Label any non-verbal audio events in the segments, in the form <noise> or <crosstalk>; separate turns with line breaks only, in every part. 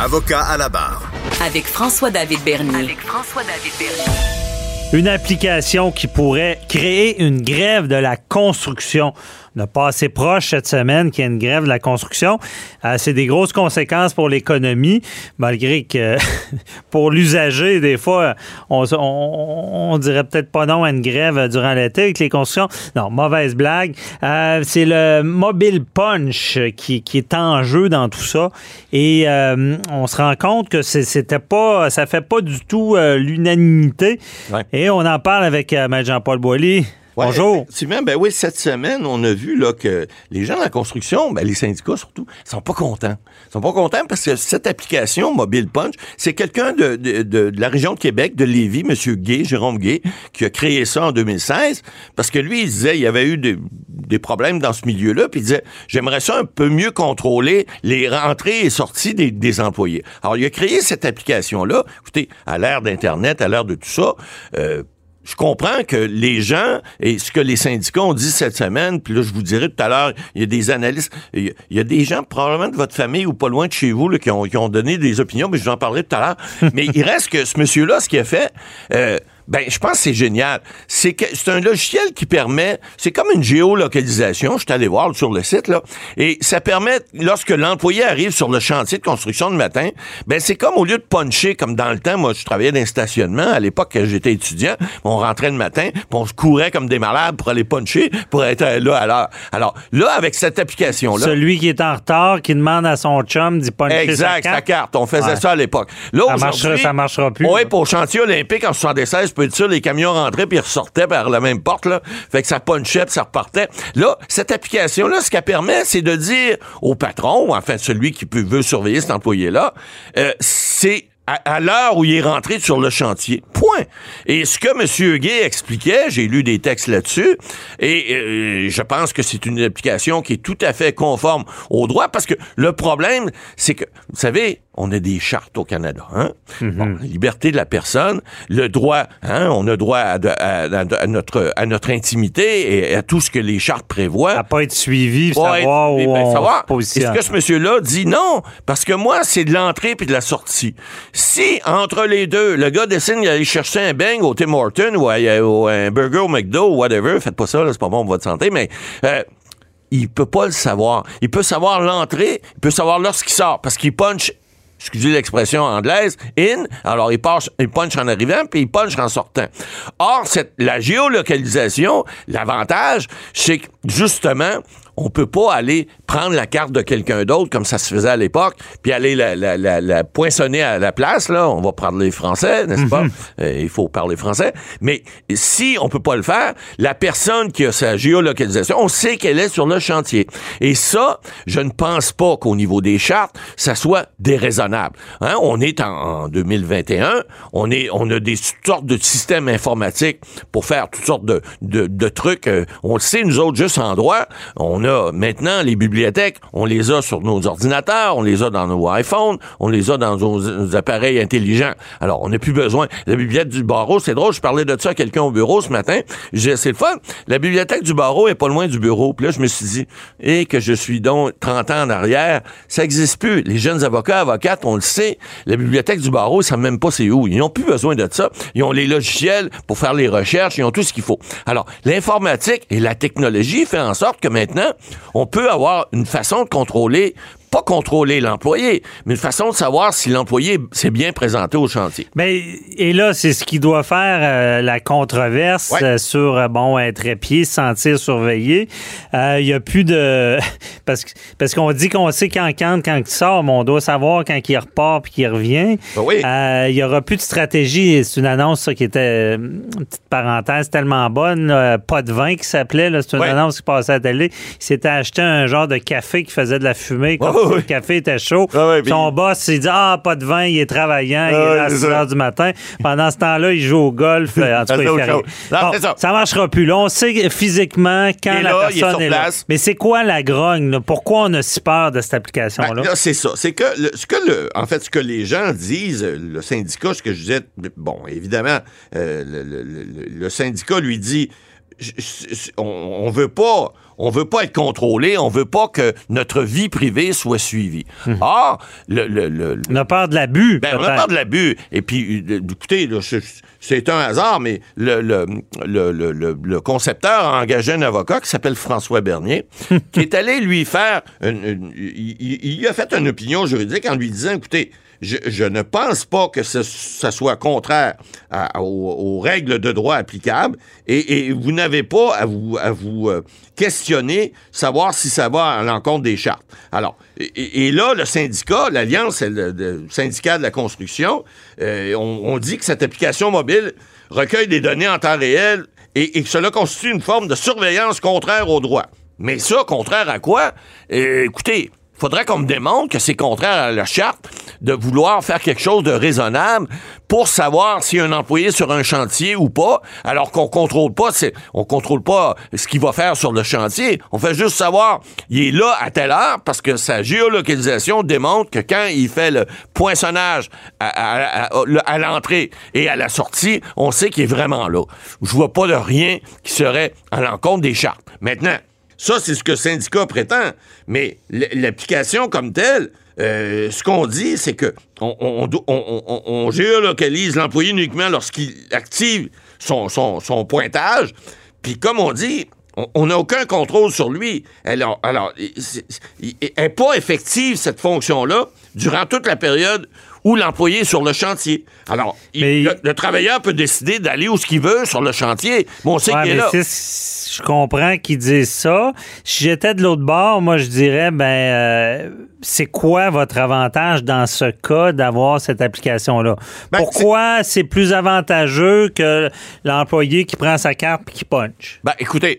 Avocat à la barre.
Avec François-David Bernier.
Avec François-David Bernier.
Une application qui pourrait créer une grève de la construction n'a pas assez proche cette semaine qu'il y ait une grève de la construction. Euh, c'est des grosses conséquences pour l'économie, malgré que <laughs> pour l'usager, des fois, on, on, dirait peut-être pas non à une grève durant l'été avec les constructions. Non, mauvaise blague. Euh, c'est le mobile punch qui, qui, est en jeu dans tout ça. Et euh, on se rend compte que c'était pas, ça fait pas du tout l'unanimité. Et on en parle avec Jean-Paul Boilly. Bonjour.
ben oui, cette semaine, on a vu là, que les gens de la construction, ben, les syndicats surtout, sont pas contents. Ils sont pas contents parce que cette application Mobile Punch, c'est quelqu'un de, de, de, la région de Québec, de Lévis, M. Gay, Jérôme Gay, qui a créé ça en 2016, parce que lui, il disait il y avait eu des, des problèmes dans ce milieu-là, puis il disait j'aimerais ça un peu mieux contrôler les rentrées et sorties des, des employés. Alors, il a créé cette application-là. Écoutez, à l'ère d'Internet, à l'ère de tout ça, euh, je comprends que les gens, et ce que les syndicats ont dit cette semaine, puis là, je vous dirai tout à l'heure, il y a des analystes, il y a des gens probablement de votre famille ou pas loin de chez vous là, qui, ont, qui ont donné des opinions, mais je vous en parlerai tout à l'heure. <laughs> mais il reste que ce monsieur-là, ce qu'il a fait, euh, ben, je pense que c'est génial. C'est que c'est un logiciel qui permet, c'est comme une géolocalisation. Je suis allé voir sur le site là, et ça permet lorsque l'employé arrive sur le chantier de construction le matin, ben c'est comme au lieu de puncher comme dans le temps. Moi, je travaillais dans un stationnement à l'époque quand j'étais étudiant. On rentrait le matin, puis on se courait comme des malades pour aller puncher, pour être là à l'heure. Alors là, avec cette application là,
celui qui est en retard, qui demande à son chum d'y puncher
exact,
sa
carte. On faisait ça à l'époque. Là,
ça marchera, ça marchera plus.
Oui, pour le chantier olympique en 76 peut être les camions rentraient puis ressortaient par la même porte, là. Fait que ça punchait puis ça repartait. Là, cette application-là, ce qu'elle permet, c'est de dire au patron, ou enfin celui qui peut, veut surveiller cet employé-là, euh, c'est à, l'heure où il est rentré sur le chantier. Point. Et ce que M. Gay expliquait, j'ai lu des textes là-dessus, et euh, je pense que c'est une application qui est tout à fait conforme au droit, parce que le problème, c'est que, vous savez, on a des chartes au Canada. Hein? Mhm. liberté de la personne, le droit, hein, on a droit à, notre, à notre intimité et à tout ce que les chartes prévoient.
À pas être suivi, savoir où ben, savoir.
Est-ce que ce monsieur-là dit non? Parce que moi, c'est de l'entrée puis de la sortie. Si, entre les deux, le gars décide d'aller chercher un bang au Tim Horton ou, un burger au McDo ou whatever, faites pas ça, c'est pas bon pour votre santé, mais... Euh, il peut pas le savoir. Il peut savoir l'entrée, il peut savoir lorsqu'il sort, parce qu'il punch excusez l'expression anglaise, in, alors il, passe, il punch en arrivant, puis il punch en sortant. Or, cette, la géolocalisation, l'avantage, c'est que, justement, on peut pas aller prendre la carte de quelqu'un d'autre comme ça se faisait à l'époque, puis aller la, la, la, poinçonner à la place. Là, on va parler français, n'est-ce pas? Mhm. euh, Il faut parler français. Mais si on peut pas le faire, la personne qui a sa géolocalisation, on sait qu'elle est sur le chantier. Et ça, je ne pense pas qu'au niveau des chartes, ça soit déraisonnable. Hein? On est en, 2021, on est, on a des sortes de systèmes informatiques pour faire toutes sortes de, de, de trucs. Euh, on le sait, nous autres, juste en droit, on a maintenant les bibliothèques, on les a sur nos ordinateurs, on les a dans nos iPhones, on les a dans nos, appareils intelligents. Alors, on n'a plus besoin. La bibliothèque du barreau, c'est drôle, je parlais de ça à quelqu'un au bureau ce matin. C'est le fun. La bibliothèque du barreau est pas loin du bureau. Puis là, je me suis dit, et que je suis donc 30 ans en arrière, ça n'existe plus. Les jeunes avocats, avocates, on le sait, la bibliothèque du barreau, ils savent même pas c'est où. Ils n'ont plus besoin de ça. Ils ont les logiciels pour faire les recherches, ils ont tout ce qu'il faut. Alors, l'informatique et la technologie fait en sorte que maintenant, on peut avoir une façon de contrôler pas contrôler l'employé, mais une façon de savoir si l'employé s'est bien présenté au chantier.
Mais, et là, c'est ce qui doit faire euh, la controverse euh, sur, euh, bon, être épié, se sentir surveillé. Il n'y a plus de... <laughs> parce, parce qu'on dit qu'on sait quand quand, quand il sort, mais on doit savoir quand il repart puis qu'il revient.
Ben
il n'y aura plus de stratégie. C'est une annonce qui était, une petite parenthèse, tellement bonne. pas de vin qui s'appelait. C'est une annonce qui passait à la télé. Il s'était acheté un genre de café qui faisait de la fumée <laughs> le café était chaud.
Ah
Son boss, il dit Ah, pas de vin, il est travaillant, il est à 6 heures du matin. Pendant ce temps-là, il joue au golf. En tout <laughs> cas, il ça. marchera plus. Là, on sait physiquement quand la personne est, là. Mais c'est quoi la grogne? Pourquoi on a si peur de cette application-là?
Ben, c'est ça. C'est que, ce que le, en fait, ce que les gens disent, le syndicat, ce que je disais, bon, évidemment, euh, le, syndicat lui dit on, on veut pas on veut pas être contrôlé, on veut pas que notre vie privée soit suivie. Or, le, le, le-
On a peur de l'abus.
ben, on a peur de l'abut. Et puis, euh, écoutez, c'est- un hasard, mais le, concepteur a engagé un avocat qui s'appelle François Bernier, <laughs> qui est allé lui faire... une- une- il, il- il a fait une opinion juridique en lui disant, écoutez, je, ne pense pas que ce, ça soit contraire aux, règles de droit applicables et, vous n'avez pas à vous, à vous euh, questionner, savoir si ça va à l'encontre des chartes. Alors, et, là, le syndicat, l'Alliance le, le syndicat de la construction, euh, on, dit que cette application mobile recueille des données en temps réel et, et que cela constitue une forme de surveillance contraire au droit. Mais ça, contraire à quoi? Euh, écoutez, faudrait qu'on me démontre que c'est contraire à la charte de vouloir faire quelque chose de raisonnable pour savoir si un employé sur un chantier ou pas, alors qu'on contrôle pas, c'est, on contrôle pas ce qu'il va faire sur le chantier. On fait juste savoir, il est là à telle heure parce que sa géolocalisation démontre que quand il fait le poinçonnage à- à l'entrée et à la sortie, on sait qu'il est vraiment là. Je vois pas de rien qui serait à l'encontre des chartes. Maintenant, ça, c'est ce que le syndicat prétend. Mais l'application comme telle, euh, ce qu'on dit, c'est que on, géolocalise l'employé uniquement lorsqu'il active son, pointage. Puis comme on dit, on- n'a aucun contrôle sur lui. Alors, alors n'est pas effective, cette fonction-là, durant toute la période où l'employé sur le chantier. Alors, il- le, le travailleur peut décider d'aller où ce qu'il veut sur le chantier, mais on sait
Ouais,
qu'il est là.
je comprends qu'ils disent ça. Si j'étais de l'autre bord, moi, je dirais, ben, euh, c'est quoi votre avantage dans ce cas d'avoir cette application-là?
Ben,
Pourquoi c'est plus avantageux que l'employé qui prend sa carte et qui punch?
Ben, écoutez,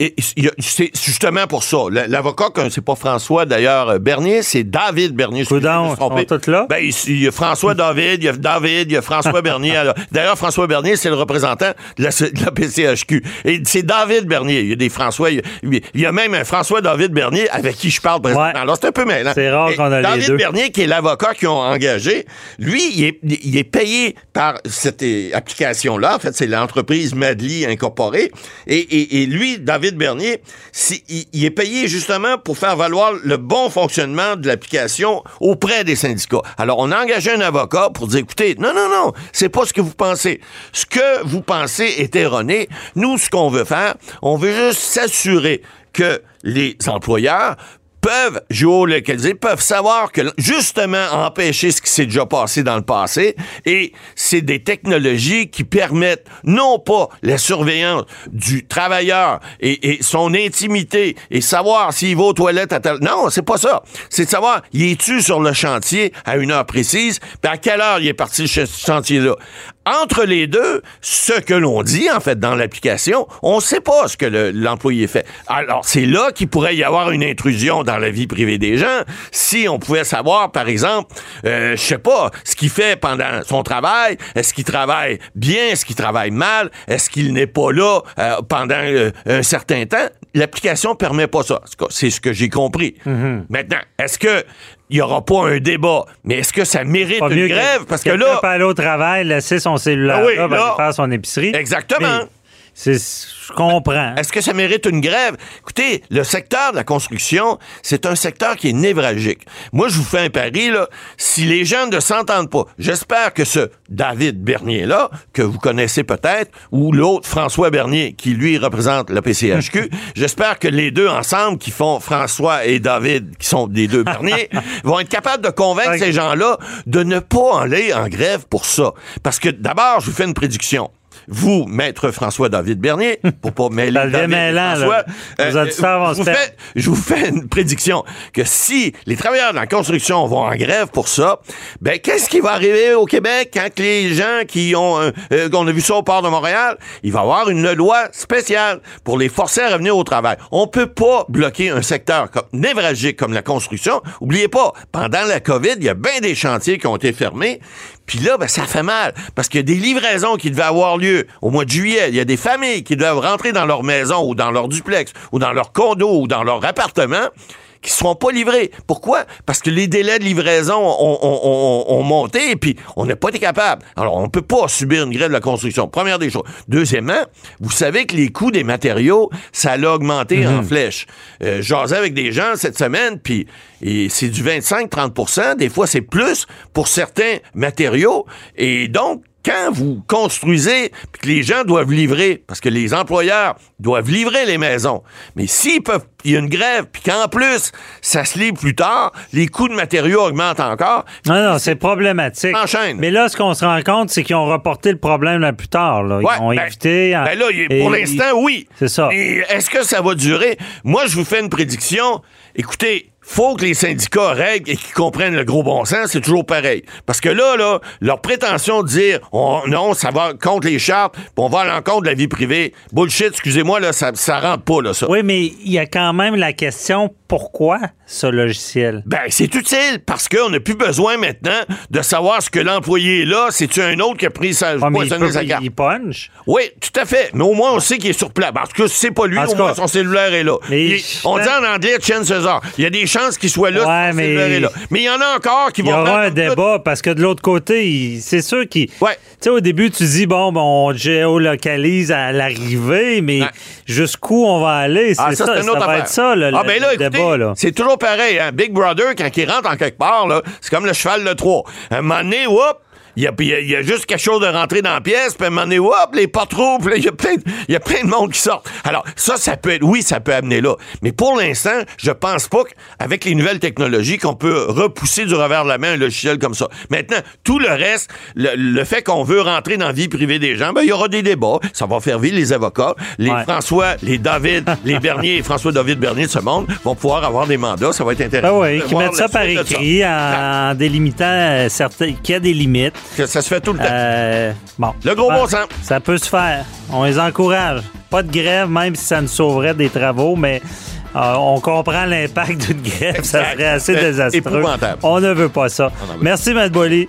et- c'est justement pour ça. L'avocat, c'est pas François d'ailleurs euh, Bernier, c'est David Bernier. excusez,
Coudon, tous là?
Ben, il y a François David, il y a David, il y a François <laughs> Bernier. D'ailleurs, François Bernier, c'est le représentant de la, de la PCHQ. Et c'est David Bernier. Il y a des François. Il y a, il y a même un François David Bernier avec qui je parle présentement.
Ouais.
Alors, c'est un peu mêlant.
C'est rare qu'on a les
David
deux.
Bernier, qui est l'avocat qu'ils ont engagé, lui, il est, il est payé par cette application-là. En fait, c'est l'entreprise Madly Incorporée. Et, et- et lui, David Bernier, si- il, il est payé justement pour faire valoir le bon fonctionnement de l'application auprès des syndicats. Alors, on a engagé un avocat pour dire, écoutez, non, non, non, c'est pas ce que vous pensez. Ce que vous pensez est erroné. Nous, ce qu'on veut faire, on veut juste s'assurer que les employeurs peuvent géolocaliser, peuvent savoir que justement empêcher ce qui s'est déjà passé dans le passé et c'est des technologies qui permettent non pas la surveillance du travailleur et, son intimité et savoir s'il va aux toilettes à tel... Non, c'est pas ça. C'est de savoir, il est-tu sur le chantier à une heure précise, puis à quelle heure il est parti ce chantier-là. Entre les deux, ce que l'on dit, en fait, dans l'application, on ne sait pas ce que le- l'employé fait. Alors, c'est là qu'il pourrait y avoir une intrusion dans la vie privée des gens. Si on pouvait savoir, par exemple, euh, je sais pas, ce qu'il fait pendant son travail, est-ce qu'il travaille bien, est-ce qu'il travaille mal, est-ce qu'il n'est pas là euh, pendant euh, un certain temps, l'application permet pas ça. C'est ce que j'ai compris. Maintenant, est-ce que il y aura pas un débat, mais est-ce que ça mérite
Pas
une grève? Parce que là,
peut aller au travail, laisser son cellulaire
Ah oui,
là, aller faire son épicerie.
Exactement.
C'est- Je comprends.
Est-ce que ça mérite une grève? Écoutez, le secteur de la construction, c'est un secteur qui est névralgique. Moi, je vous fais un pari, là. Si les gens ne s'entendent pas, j'espère que ce David Bernier-là, que vous connaissez peut-être, ou l'autre François Bernier, qui lui représente le PCHQ, <laughs> j'espère que les deux ensemble, qui font François et David, qui sont des deux Bernier, <laughs> vont être capables de convaincre ces gens-là de ne pas aller en grève pour ça. Parce que d'abord, je vous fais une prédiction. Vous, maître François-David Bernier, pour pas <laughs> mêler David
mêlant, là.
François, euh,
vont
je, vous fais, je vous fais une prédiction que si les travailleurs de la construction vont en grève pour ça, ben qu'est-ce qui va arriver au Québec quand les gens qui ont, euh, on a vu ça au port de Montréal, il va y avoir une loi spéciale pour les forcer à revenir au travail? On peut pas bloquer un secteur comme, névralgique comme la construction. Oubliez pas, pendant la COVID, il y a bien des chantiers qui ont été fermés. Puis là, ben, ça fait mal parce qu'il y a des livraisons qui devaient avoir lieu au mois de juillet. Il y a des familles qui doivent rentrer dans leur maison ou dans leur duplex ou dans leur condo ou dans leur appartement qui seront pas livrés. Pourquoi? Parce que les délais de livraison ont, ont- ont- ont monté et puis on n'a pas été capable. Alors, on peut pas subir une grève de la construction. Première des choses. Deuxièmement, vous savez que les coûts des matériaux, ça l'a augmenté en flèche. Euh, J'asais avec des gens cette semaine, puis et c'est du 25-30% Des fois, c'est plus pour certains matériaux. Et donc, quand vous construisez, puis que les gens doivent livrer, parce que les employeurs doivent livrer les maisons, mais s'ils peuvent, il y a une grève, puis qu'en plus, ça se livre plus tard, les coûts de matériaux augmentent encore.
Non, non, c'est problématique.
Enchaîne.
Mais là, ce qu'on se rend compte, c'est qu'ils ont reporté le problème là plus tard. Là. Ils
Ouais,
ont
ben-
évité. en-
Ben là, il-
et-
pour l'instant, oui.
C'est ça.
Est-ce que ça va durer? Moi, je vous fais une prédiction. Écoutez, faut que les syndicats règlent et qu'ils comprennent le gros bon sens, c'est toujours pareil. Parce que là, là, leur prétention de dire on- non, ça va contre les chartes, puis on va à l'encontre de la vie privée. Bullshit, excusez-moi, là, ça, ça rentre pas, là, ça.
Oui, mais il y a quand même la question pourquoi ce logiciel?
Ben, c'est utile parce qu'on n'a plus besoin maintenant de savoir ce que l'employé est là. C'est-tu un autre qui a pris sa, pas
mais il, peut-
sa carte?
il punch.
Oui, tout à fait. Mais au moins, on sait qu'il est sur place. Parce que si c'est pas lui,
En
au moins,
cas,
son cellulaire est là.
mais
Il-
je-
on dit en anglais Chen César. Il y a des qu'il soit là
Ouais, mais-
là. Mais il y en a encore qui
Il y
vont
aura un débat parce que de l'autre côté, c'est sûr qu'il.
Ouais.
Tu sais, au début, tu dis, bon, ben, on géolocalise à l'arrivée, mais
Ouais.
jusqu'u on va aller? C'est
Ah, ça,
ça, va être ça,
ah,
le-
ben là,
le
écoutez,
débat.
C'est toujours pareil. Hein? Big Brother, quand il rentre en quelque part, là, c'est comme le cheval de Troie. Un moment donné, whoop, il y a, y a- il y a juste quelque chose de rentrer dans la pièce, puis à un moment donné, hop, les portes rouvrent, il y a plein, de- il y a plein de monde qui sort. Alors, ça, ça peut être, oui, ça peut amener là. Mais pour l'instant, je pense pas qu'avec les nouvelles technologies, qu'on peut repousser du revers de la main un logiciel comme ça. Maintenant, tout le reste, le, le fait qu'on veut rentrer dans la vie privée des gens, ben, il y aura des débats. Ça va faire vivre les avocats. Les
Ouais.
François, les David, <laughs> les Bernier et François-David Bernier de ce monde vont pouvoir avoir des mandats. Ça va être
Ben
intéressant.
oui, qui mettent ça par écrit
ça.
en, délimitant euh, certains, qu'il y a des limites.
Que ça se fait tout le temps.
Euh, bon.
Le gros bon sens.
Ça peut se faire. On les encourage. Pas de grève, même si ça nous sauverait des travaux, mais euh, on comprend l'impact d'une grève. Ça serait assez
C'est
désastreux.
épouvantable.
On ne veut pas ça. Merci, Matt Boily.